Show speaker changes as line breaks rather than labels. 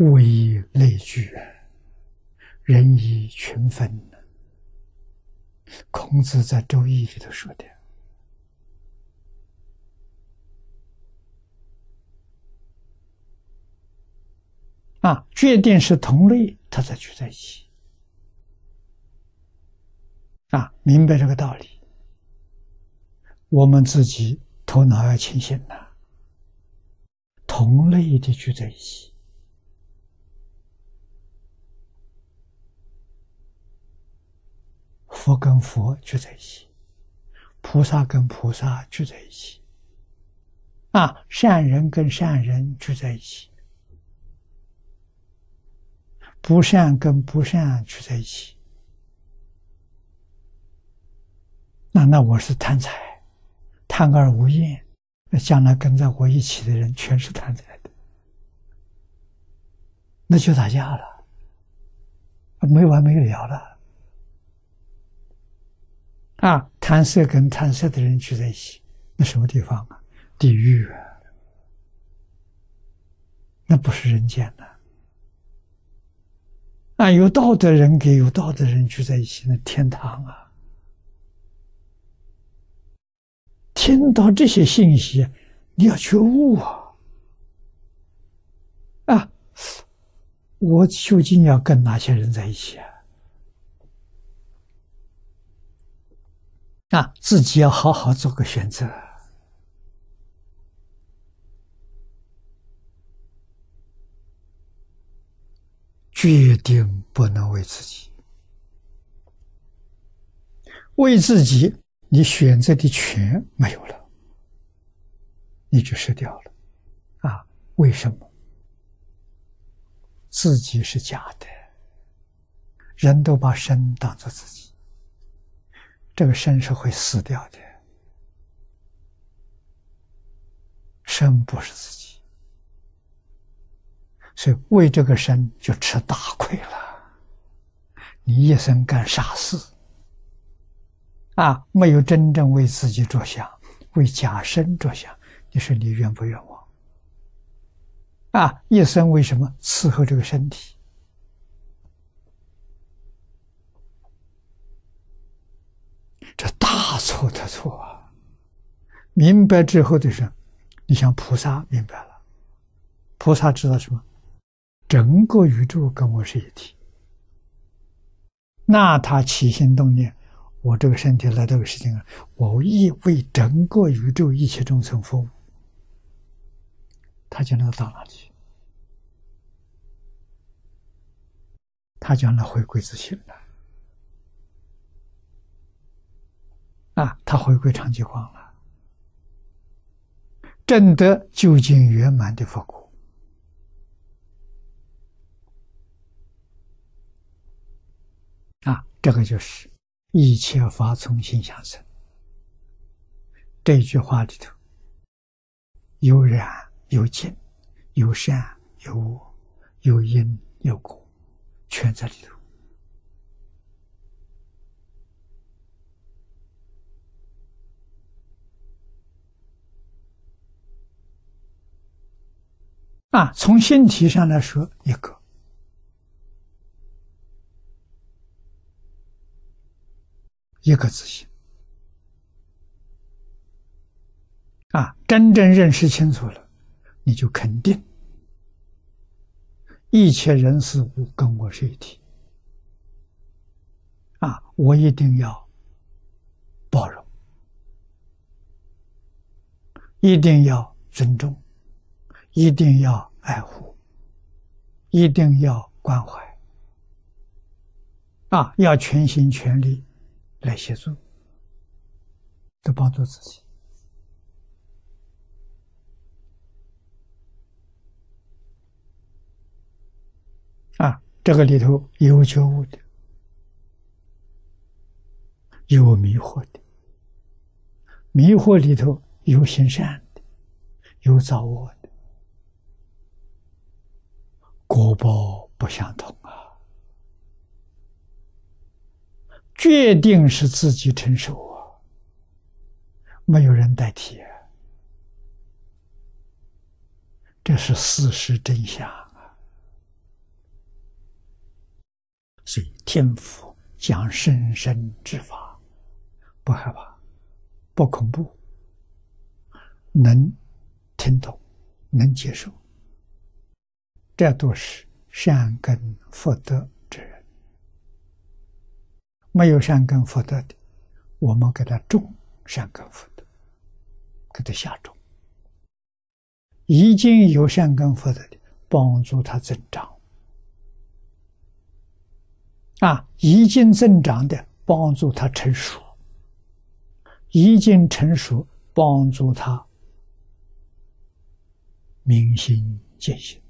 物以类聚，人以群分。孔子在《周易》里头说的。啊，决定是同类，他才聚在一起。啊，明白这个道理，我们自己头脑要清醒呐。同类的聚在一起，佛跟佛聚在一起，菩萨跟菩萨聚在一起，啊，善人跟善人聚在一起。不善跟不善聚在一起，那那我是贪财，贪而无厌，那将来跟在我一起的人全是贪财的，那就打架了，没完没了了。啊，贪色跟贪色的人聚在一起，那什么地方啊？地狱啊！那不是人间的。啊，有道德人跟有道德人聚在一起，那天堂啊！听到这些信息，你要觉悟啊！啊，我究竟要跟哪些人在一起啊？啊，自己要好好做个选择。决定不能为自己，为自己，你选择的权没有了，你就失掉了。啊，为什么？自己是假的，人都把身当做自己，这个身是会死掉的，身不是自己。所以为这个身就吃大亏了。你一生干傻事，啊，没有真正为自己着想，为假身着想，你说你冤不冤枉？啊，一生为什么伺候这个身体？这大错的错啊！明白之后的人，你像菩萨明白了，菩萨知道什么？整个宇宙跟我是一体，那他起心动念，我这个身体来到这个世界啊，我亦为整个宇宙一切众生服务，他就能到哪里去？他将来回归自信了，啊，他回归长寂光了，证得究竟圆满的佛果。这个就是一切法从心想生。这句话里头有染有净，有善有恶，有因有果，全在里头。啊，从心体上来说，一个。一个自信。啊，真正认识清楚了，你就肯定一切人事物跟我是一体。啊，我一定要包容，一定要尊重，一定要爱护，一定要关怀啊，要全心全力。来协助，都帮助自己啊！这个里头有觉悟的，有迷惑的，迷惑里头有行善的，有造恶的，果报不相同啊。决定是自己承受啊。没有人代替这是事实真相啊。所以天赋讲生生之法。不害怕不恐怖能听懂能接受。这都是善根福德之人。没有善根福德的，我们给他种善根福德，给他下种。已经有善根福德的，帮助他增长。啊，已经增长的，帮助他成熟；已经成熟，帮助他明心见性。